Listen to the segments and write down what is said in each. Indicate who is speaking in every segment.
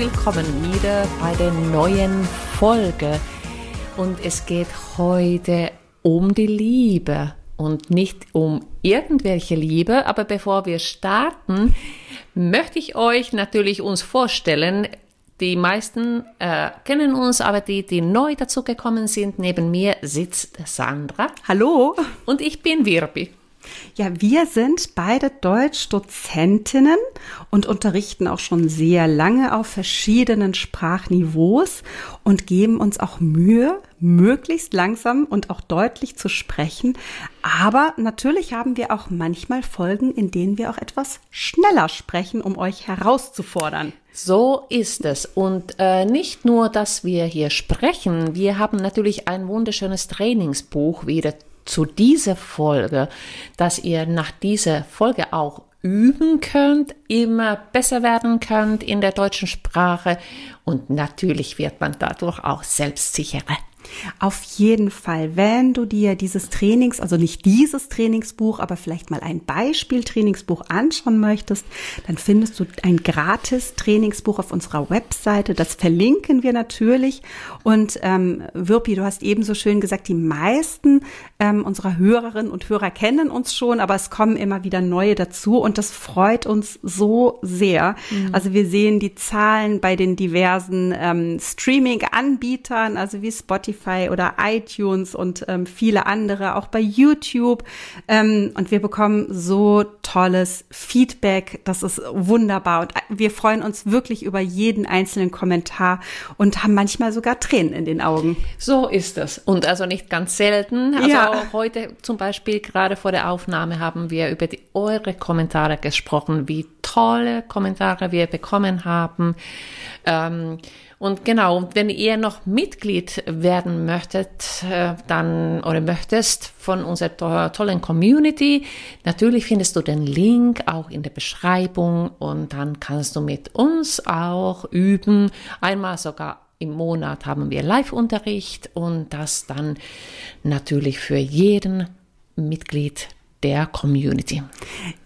Speaker 1: willkommen wieder bei der neuen Folge. Und es geht heute um die Liebe und nicht um irgendwelche Liebe. Aber bevor wir starten, möchte ich euch natürlich uns vorstellen. Die meisten äh, kennen uns, aber die, die neu dazugekommen sind, neben mir sitzt Sandra.
Speaker 2: Hallo.
Speaker 1: Und ich bin Wirbi.
Speaker 2: Ja, wir sind beide Deutschdozentinnen und unterrichten auch schon sehr lange auf verschiedenen Sprachniveaus und geben uns auch Mühe, möglichst langsam und auch deutlich zu sprechen. Aber natürlich haben wir auch manchmal Folgen, in denen wir auch etwas schneller sprechen, um euch herauszufordern.
Speaker 1: So ist es. Und äh, nicht nur, dass wir hier sprechen, wir haben natürlich ein wunderschönes Trainingsbuch wieder zu dieser Folge, dass ihr nach dieser Folge auch üben könnt, immer besser werden könnt in der deutschen Sprache und natürlich wird man dadurch auch selbstsicherer.
Speaker 2: Auf jeden Fall, wenn du dir dieses Trainings, also nicht dieses Trainingsbuch, aber vielleicht mal ein Beispiel-Trainingsbuch anschauen möchtest, dann findest du ein gratis Trainingsbuch auf unserer Webseite. Das verlinken wir natürlich. Und ähm, Wirpi, du hast ebenso schön gesagt, die meisten ähm, unserer Hörerinnen und Hörer kennen uns schon, aber es kommen immer wieder neue dazu und das freut uns so sehr. Mhm. Also wir sehen die Zahlen bei den diversen ähm, Streaming-Anbietern, also wie Spotify, Spotify oder iTunes und ähm, viele andere, auch bei YouTube. Ähm, und wir bekommen so tolles Feedback. Das ist wunderbar. Und wir freuen uns wirklich über jeden einzelnen Kommentar und haben manchmal sogar Tränen in den Augen.
Speaker 1: So ist es. Und also nicht ganz selten. Also ja. heute zum Beispiel gerade vor der Aufnahme haben wir über die, eure Kommentare gesprochen, wie tolle Kommentare wir bekommen haben. Ähm, und genau, wenn ihr noch Mitglied werden möchtet, äh, dann oder möchtest von unserer tollen Community, natürlich findest du den Link auch in der Beschreibung und dann kannst du mit uns auch üben. Einmal sogar im Monat haben wir Live-Unterricht und das dann natürlich für jeden Mitglied der Community.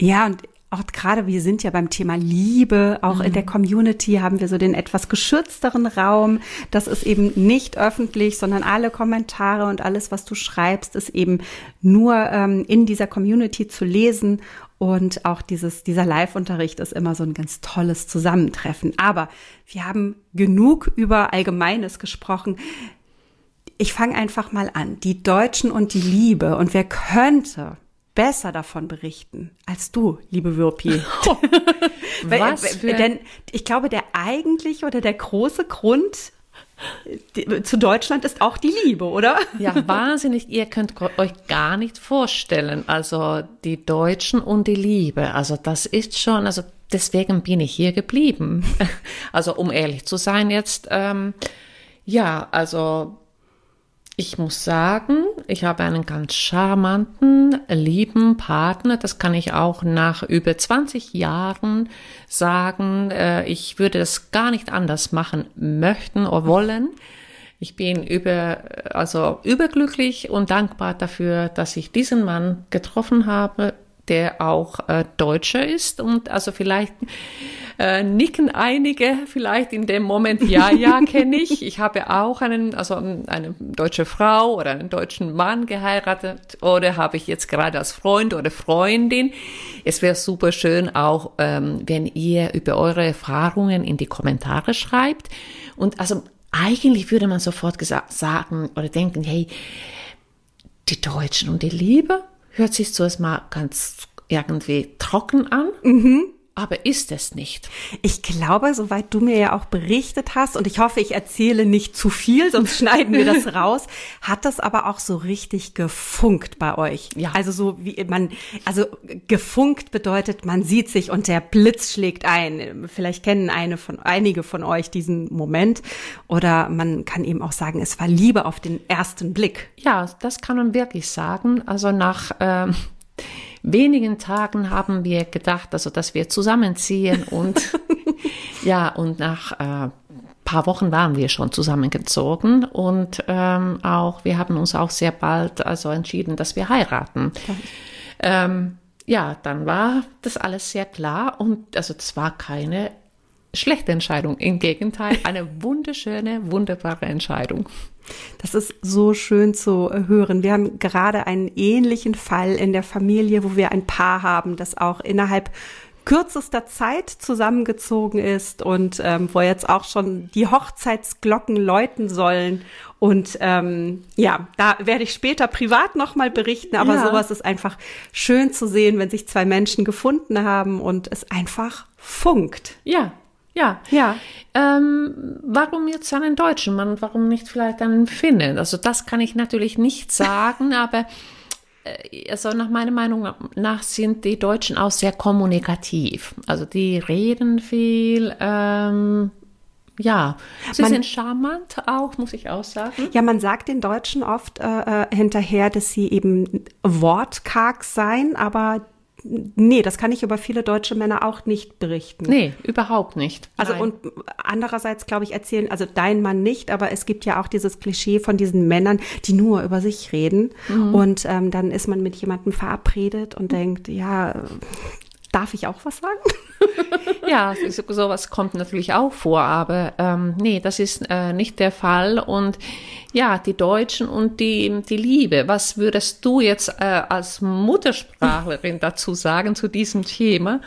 Speaker 2: Ja, und auch gerade wir sind ja beim Thema Liebe, auch mhm. in der. Community haben wir so den etwas geschützteren Raum. Das ist eben nicht öffentlich, sondern alle Kommentare und alles, was du schreibst, ist eben nur ähm, in dieser Community zu lesen. Und auch dieses, dieser Live-Unterricht ist immer so ein ganz tolles Zusammentreffen. Aber wir haben genug über Allgemeines gesprochen. Ich fange einfach mal an. Die Deutschen und die Liebe. Und wer könnte besser davon berichten als du, liebe Würpi. Was für Denn ich glaube, der eigentliche oder der große Grund zu Deutschland ist auch die Liebe, oder?
Speaker 1: Ja, wahnsinnig. Ihr könnt euch gar nicht vorstellen. Also die Deutschen und die Liebe. Also das ist schon, also deswegen bin ich hier geblieben. Also um ehrlich zu sein jetzt, ähm, ja, also ich muss sagen, ich habe einen ganz charmanten, lieben Partner. Das kann ich auch nach über 20 Jahren sagen. Äh, ich würde es gar nicht anders machen möchten oder wollen. Ich bin über, also überglücklich und dankbar dafür, dass ich diesen Mann getroffen habe, der auch äh, Deutscher ist und also vielleicht äh, nicken einige vielleicht in dem Moment, ja, ja, kenne ich. Ich habe auch einen, also eine deutsche Frau oder einen deutschen Mann geheiratet oder habe ich jetzt gerade als Freund oder Freundin. Es wäre super schön auch, ähm, wenn ihr über eure Erfahrungen in die Kommentare schreibt. Und also eigentlich würde man sofort sagen oder denken, hey, die Deutschen und die Liebe hört sich zuerst mal ganz irgendwie trocken an. Mhm aber ist es nicht.
Speaker 2: Ich glaube, soweit du mir ja auch berichtet hast, und ich hoffe, ich erzähle nicht zu viel, sonst schneiden wir das raus, hat das aber auch so richtig gefunkt bei euch. Ja. Also so wie man, also gefunkt bedeutet, man sieht sich und der Blitz schlägt ein. Vielleicht kennen eine von, einige von euch diesen Moment. Oder man kann eben auch sagen, es war Liebe auf den ersten Blick.
Speaker 1: Ja, das kann man wirklich sagen. Also nach, ähm, wenigen Tagen haben wir gedacht, also dass wir zusammenziehen und ja, und nach äh, paar Wochen waren wir schon zusammengezogen und ähm, auch wir haben uns auch sehr bald also entschieden, dass wir heiraten. Ähm, ja, dann war das alles sehr klar und also das war keine schlechte Entscheidung. Im Gegenteil, eine wunderschöne, wunderbare Entscheidung.
Speaker 2: Das ist so schön zu hören. Wir haben gerade einen ähnlichen Fall in der Familie, wo wir ein Paar haben, das auch innerhalb kürzester Zeit zusammengezogen ist und ähm, wo jetzt auch schon die Hochzeitsglocken läuten sollen. Und ähm, ja, da werde ich später privat nochmal berichten, aber ja. sowas ist einfach schön zu sehen, wenn sich zwei Menschen gefunden haben und es einfach funkt.
Speaker 1: Ja, ja. Ja. Ähm, warum jetzt einen deutschen Mann? Warum nicht vielleicht einen Finnen? Also das kann ich natürlich nicht sagen, aber äh, also nach meiner Meinung nach sind die Deutschen auch sehr kommunikativ. Also die reden viel. Ähm, ja, sie man, sind charmant auch, muss ich auch sagen.
Speaker 2: Ja, man sagt den Deutschen oft äh, äh hinterher, dass sie eben wortkarg seien, aber Nee, das kann ich über viele deutsche Männer auch nicht berichten.
Speaker 1: Nee, überhaupt nicht.
Speaker 2: Also Nein. und andererseits glaube ich erzählen, also dein Mann nicht, aber es gibt ja auch dieses Klischee von diesen Männern, die nur über sich reden. Mhm. Und ähm, dann ist man mit jemandem verabredet und mhm. denkt, ja, darf ich auch was sagen?
Speaker 1: ja, sowas kommt natürlich auch vor, aber ähm, nee, das ist äh, nicht der Fall. Und ja, die Deutschen und die, die Liebe. Was würdest du jetzt äh, als Muttersprachlerin dazu sagen zu diesem Thema?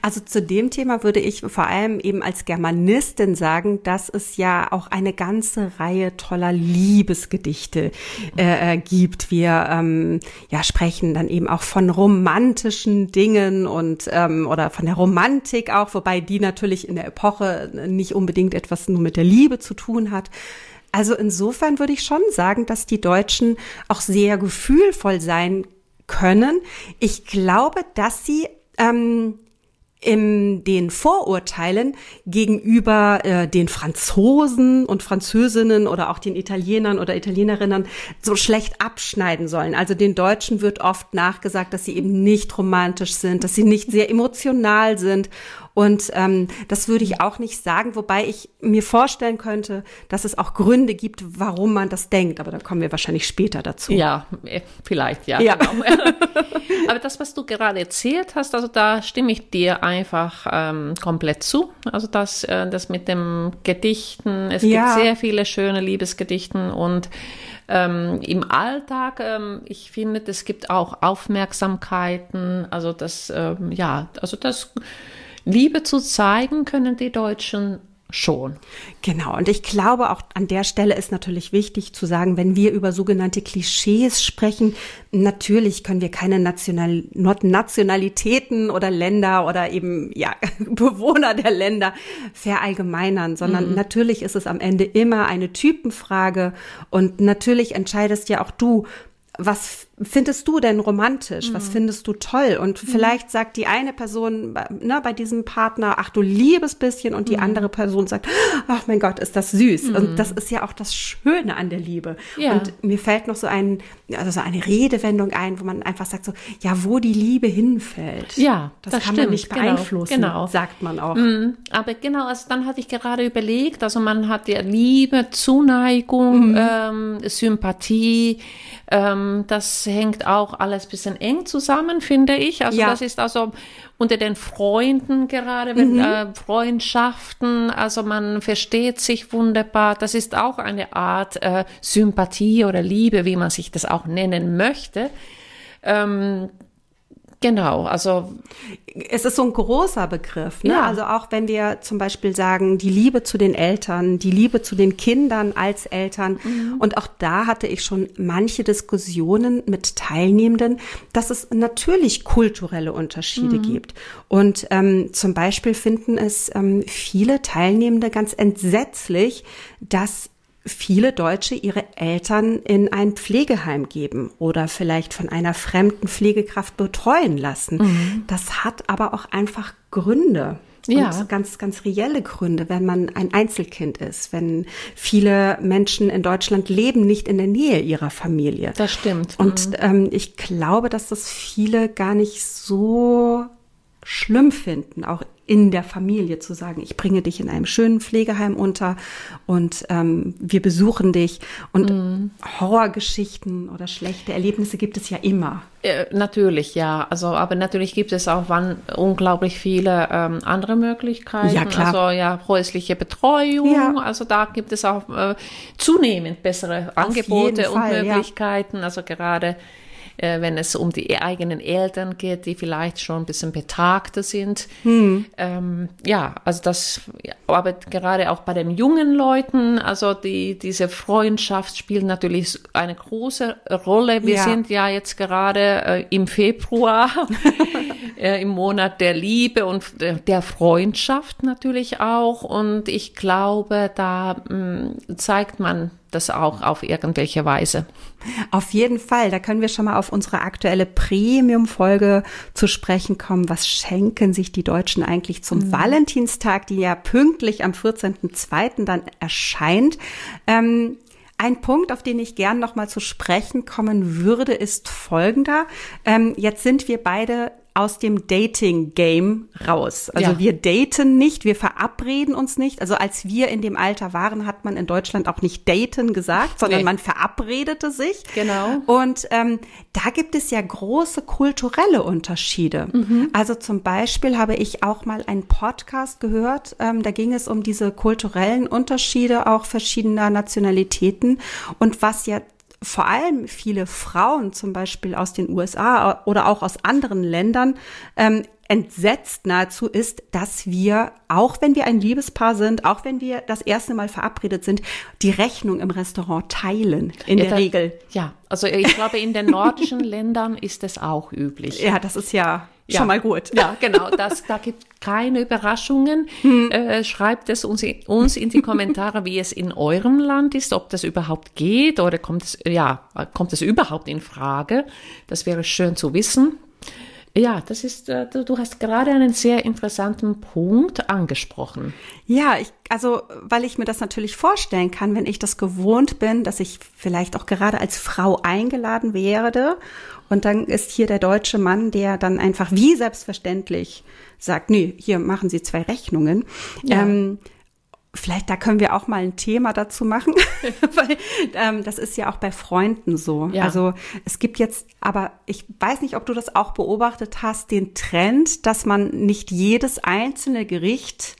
Speaker 2: Also zu dem Thema würde ich vor allem eben als Germanistin sagen, dass es ja auch eine ganze Reihe toller Liebesgedichte äh, äh, gibt. Wir ähm, ja sprechen dann eben auch von romantischen Dingen und ähm, oder von der Romantik auch, wobei die natürlich in der Epoche nicht unbedingt etwas nur mit der Liebe zu tun hat. Also insofern würde ich schon sagen, dass die Deutschen auch sehr gefühlvoll sein können. Ich glaube, dass sie ähm, in den Vorurteilen gegenüber äh, den Franzosen und Französinnen oder auch den Italienern oder Italienerinnen so schlecht abschneiden sollen. Also den Deutschen wird oft nachgesagt, dass sie eben nicht romantisch sind, dass sie nicht sehr emotional sind und ähm, das würde ich auch nicht sagen, wobei ich mir vorstellen könnte, dass es auch Gründe gibt, warum man das denkt. Aber da kommen wir wahrscheinlich später dazu.
Speaker 1: Ja, äh, vielleicht, ja. ja. Genau. Aber das, was du gerade erzählt hast, also da stimme ich dir einfach ähm, komplett zu. Also das, äh, das mit dem Gedichten, es ja. gibt sehr viele schöne Liebesgedichten und ähm, im Alltag, ähm, ich finde, es gibt auch Aufmerksamkeiten, also das, ähm, ja, also das Liebe zu zeigen können die Deutschen schon.
Speaker 2: Genau, und ich glaube auch an der Stelle ist natürlich wichtig zu sagen, wenn wir über sogenannte Klischees sprechen, natürlich können wir keine National Nationalitäten oder Länder oder eben ja Bewohner der Länder verallgemeinern, sondern mhm. natürlich ist es am Ende immer eine Typenfrage und natürlich entscheidest ja auch du, was findest du denn romantisch? Mhm. Was findest du toll? Und mhm. vielleicht sagt die eine Person ne, bei diesem Partner, ach du liebes bisschen, und die mhm. andere Person sagt, ach mein Gott, ist das süß. Und mhm. das ist ja auch das Schöne an der Liebe. Ja. Und mir fällt noch so ein, also so eine Redewendung ein, wo man einfach sagt so, ja, wo die Liebe hinfällt.
Speaker 1: Ja,
Speaker 2: das, das kann stimmt. man nicht genau. beeinflussen,
Speaker 1: genau.
Speaker 2: sagt man auch.
Speaker 1: Mhm. Aber genau, also dann hatte ich gerade überlegt, also man hat ja Liebe, Zuneigung, mhm. ähm, Sympathie, ähm, das hängt auch alles ein bisschen eng zusammen, finde ich. Also ja. das ist also unter den Freunden gerade, wenn, mhm. äh, Freundschaften, also man versteht sich wunderbar. Das ist auch eine Art äh, Sympathie oder Liebe, wie man sich das auch nennen möchte. Ähm, Genau, also
Speaker 2: es ist so ein großer Begriff. Ne? Ja. Also auch wenn wir zum Beispiel sagen, die Liebe zu den Eltern, die Liebe zu den Kindern als Eltern. Mhm. Und auch da hatte ich schon manche Diskussionen mit Teilnehmenden, dass es natürlich kulturelle Unterschiede mhm. gibt. Und ähm, zum Beispiel finden es ähm, viele Teilnehmende ganz entsetzlich, dass viele Deutsche ihre Eltern in ein Pflegeheim geben oder vielleicht von einer fremden Pflegekraft betreuen lassen. Mhm. Das hat aber auch einfach Gründe. Ja. Und ganz, ganz reelle Gründe, wenn man ein Einzelkind ist, wenn viele Menschen in Deutschland leben nicht in der Nähe ihrer Familie.
Speaker 1: Das stimmt.
Speaker 2: Und mhm. ähm, ich glaube, dass das viele gar nicht so schlimm finden, auch in der Familie zu sagen, ich bringe dich in einem schönen Pflegeheim unter und ähm, wir besuchen dich. Und mm. Horrorgeschichten oder schlechte Erlebnisse gibt es ja immer.
Speaker 1: Äh, natürlich, ja. Also, aber natürlich gibt es auch wann unglaublich viele ähm, andere Möglichkeiten.
Speaker 2: Ja, klar.
Speaker 1: Also ja, häusliche Betreuung. Ja. Also da gibt es auch äh, zunehmend bessere Angebote und Fall, Möglichkeiten. Ja. Also gerade äh, wenn es um die eigenen Eltern geht, die vielleicht schon ein bisschen betagter sind. Hm. Ähm, ja, also das, aber gerade auch bei den jungen Leuten, also die, diese Freundschaft spielt natürlich eine große Rolle. Wir ja. sind ja jetzt gerade äh, im Februar, äh, im Monat der Liebe und der Freundschaft natürlich auch. Und ich glaube, da mh, mm, zeigt man das auch auf irgendwelche Weise.
Speaker 2: Auf jeden Fall. Da können wir schon mal auf unsere aktuelle Premium-Folge zu sprechen kommen. Was schenken sich die Deutschen eigentlich zum mhm. Valentinstag, die ja pünktlich am 14.02. dann erscheint? Ähm, ein Punkt, auf den ich gern noch mal zu sprechen kommen würde, ist folgender. Ähm, jetzt sind wir beide aus dem Dating-Game raus. Also ja. wir daten nicht, wir verabreden uns nicht. Also als wir in dem Alter waren, hat man in Deutschland auch nicht daten gesagt, sondern nee. man verabredete sich.
Speaker 1: Genau.
Speaker 2: Und ähm, da gibt es ja große kulturelle Unterschiede. Mhm. Also zum Beispiel habe ich auch mal einen Podcast gehört, ähm, da ging es um diese kulturellen Unterschiede auch verschiedener Nationalitäten und was ja vor allem viele Frauen zum Beispiel aus den USA oder auch aus anderen Ländern ähm, entsetzt nahezu ist, dass wir, auch wenn wir ein Liebespaar sind, auch wenn wir das erste Mal verabredet sind, die Rechnung im Restaurant teilen, in ja, der Regel.
Speaker 1: Ja, also ich glaube, in den nordischen Ländern ist es auch üblich.
Speaker 2: Ja, das ist ja ja. schon mal gut.
Speaker 1: Ja, genau. Das, da gibt keine Überraschungen. Hm. Äh, schreibt es uns, uns in die Kommentare, wie es in eurem Land ist, ob das überhaupt geht oder kommt es, ja, kommt es überhaupt in Frage? Das wäre schön zu wissen. Ja, das ist, äh, du hast gerade einen sehr interessanten Punkt angesprochen.
Speaker 2: Ja, ich, also, weil ich mir das natürlich vorstellen kann, wenn ich das gewohnt bin, dass ich vielleicht auch gerade als Frau eingeladen werde und dann ist hier der deutsche Mann, der dann einfach wie selbstverständlich sagt, nee, hier machen Sie zwei Rechnungen. Ja. Ähm, vielleicht da können wir auch mal ein Thema dazu machen, weil ähm, das ist ja auch bei Freunden so. Ja. Also es gibt jetzt, aber ich weiß nicht, ob du das auch beobachtet hast, den Trend, dass man nicht jedes einzelne Gericht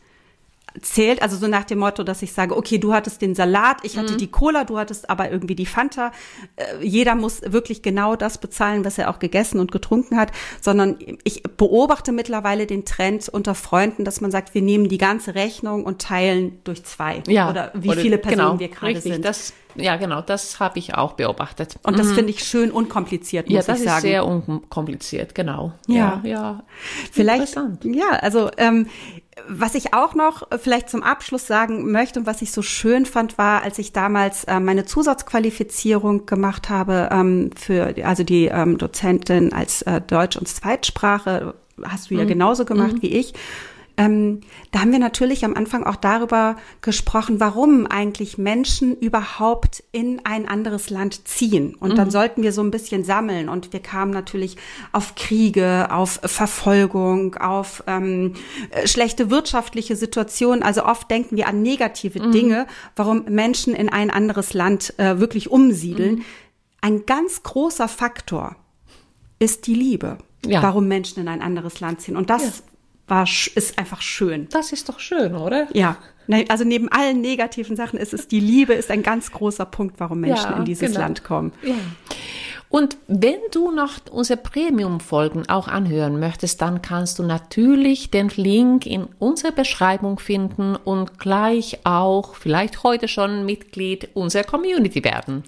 Speaker 2: zählt, also so nach dem Motto, dass ich sage, okay, du hattest den Salat, ich hatte mhm. die Cola, du hattest aber irgendwie die Fanta. Äh, jeder muss wirklich genau das bezahlen, was er auch gegessen und getrunken hat, sondern ich beobachte mittlerweile den Trend unter Freunden, dass man sagt, wir nehmen die ganze Rechnung und teilen durch zwei.
Speaker 1: Ja.
Speaker 2: Oder wie oder, viele Personen genau, wir gerade sind.
Speaker 1: Das, ja, genau, das habe ich auch beobachtet.
Speaker 2: Und das mhm. finde ich schön unkompliziert, muss
Speaker 1: ja,
Speaker 2: ich sagen.
Speaker 1: Ja, das ist sehr unkompliziert, genau.
Speaker 2: Ja, ja. ja. Vielleicht, ja, also ähm, was ich auch noch vielleicht zum Abschluss sagen möchte und was ich so schön fand, war, als ich damals äh, meine Zusatzqualifizierung gemacht habe ähm, für also die ähm, Dozentin als äh, Deutsch- und Zweitsprache, hast du ja mhm. genauso gemacht mhm. wie ich. Ähm, da haben wir natürlich am Anfang auch darüber gesprochen, warum eigentlich Menschen überhaupt in ein anderes Land ziehen. Und mhm. dann sollten wir so ein bisschen sammeln. Und wir kamen natürlich auf Kriege, auf Verfolgung, auf ähm, schlechte wirtschaftliche Situationen. Also oft denken wir an negative mhm. Dinge, warum Menschen in ein anderes Land äh, wirklich umsiedeln. Mhm. Ein ganz großer Faktor ist die Liebe. Ja. warum Menschen in ein anderes Land ziehen. Und das ja war, ist einfach schön.
Speaker 1: Das ist doch schön, oder?
Speaker 2: Ja. Also neben allen negativen Sachen ist es, die Liebe ist ein ganz großer Punkt, warum Menschen ja, in dieses genau. Land kommen.
Speaker 1: Ja. Und wenn du noch unsere Premium-Folgen auch anhören möchtest, dann kannst du natürlich den Link in unserer Beschreibung finden und gleich auch vielleicht heute schon Mitglied unserer Community werden.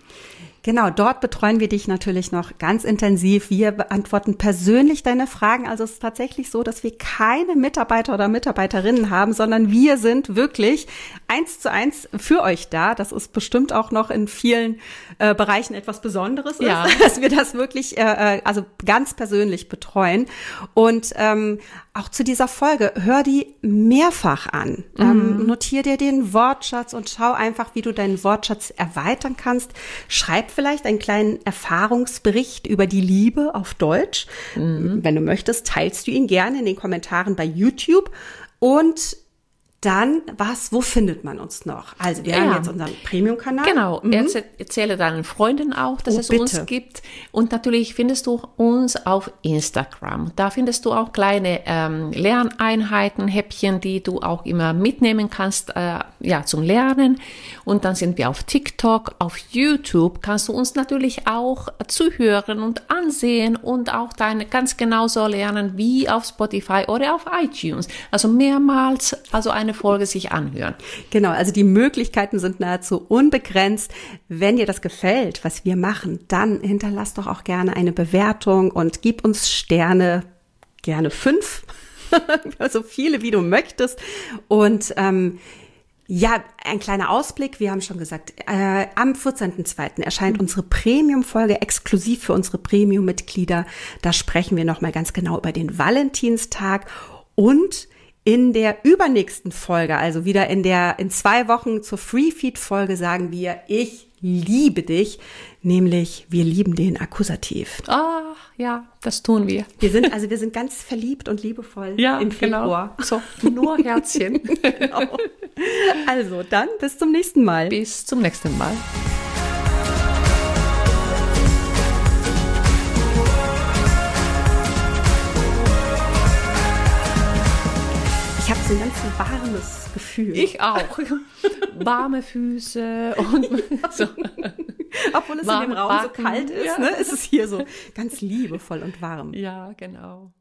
Speaker 2: Genau, dort betreuen wir dich natürlich noch ganz intensiv. Wir beantworten persönlich deine Fragen. Also es ist tatsächlich so, dass wir keine Mitarbeiter oder Mitarbeiterinnen haben, sondern wir sind wirklich eins zu eins für euch da. Das ist bestimmt auch noch in vielen äh, Bereichen etwas Besonderes, ja. ist, dass wir das wirklich äh, äh, also ganz persönlich betreuen. Und ähm, auch zu dieser Folge, hör die mehrfach an. Ähm, mhm. Ähm, notier dir den Wortschatz und schau einfach, wie du deinen Wortschatz erweitern kannst. Schreib vielleicht einen kleinen Erfahrungsbericht über die Liebe auf Deutsch.
Speaker 1: Mhm.
Speaker 2: Wenn du möchtest, teilst du ihn gerne in den Kommentaren bei YouTube. Und dann, was, wo findet man uns noch? Also, wir
Speaker 1: Ja.
Speaker 2: haben jetzt unseren Premium-Kanal.
Speaker 1: Genau,
Speaker 2: Mhm.
Speaker 1: erzähl, erzähle deinen Freunden auch, dass
Speaker 2: Oh,
Speaker 1: es uns
Speaker 2: bitte.
Speaker 1: gibt. Und natürlich findest du uns auf Instagram. Da findest du auch kleine ähm, Lerneinheiten, Häppchen, die du auch immer mitnehmen kannst, äh, ja, zum Lernen. Und dann sind wir auf TikTok, auf YouTube kannst du uns natürlich auch zuhören und ansehen und auch deine ganz genauso lernen wie auf Spotify oder auf iTunes. Also mehrmals, also eine Folge sich anhören.
Speaker 2: Genau, also die Möglichkeiten sind nahezu unbegrenzt. Wenn dir das gefällt, was wir machen, dann hinterlass doch auch gerne eine Bewertung und gib uns Sterne, gerne fünf, so viele wie du möchtest. Und ähm, ja, ein kleiner Ausblick. Wir haben schon gesagt, äh, am 14.02. erscheint unsere Premium-Folge exklusiv für unsere Premium-Mitglieder. Da sprechen wir nochmal ganz genau über den Valentinstag und in der übernächsten Folge, also wieder in der, in zwei Wochen zur Free-Feed-Folge sagen wir, ich liebe dich, nämlich wir lieben den Akkusativ.
Speaker 1: Ah, ja, das tun wir.
Speaker 2: Wir sind, also wir sind ganz verliebt und liebevoll im Februar.
Speaker 1: Genau. So, nur Herzchen.
Speaker 2: Genau. Also dann bis zum nächsten Mal.
Speaker 1: Bis zum nächsten Mal.
Speaker 2: Warmes Gefühl.
Speaker 1: Ich auch. Warme Füße und so.
Speaker 2: Obwohl es in
Speaker 1: Warme
Speaker 2: dem Raum so
Speaker 1: Backen.
Speaker 2: kalt ist,
Speaker 1: Ja.
Speaker 2: ne, ist es hier so ganz liebevoll und warm.
Speaker 1: Ja, genau.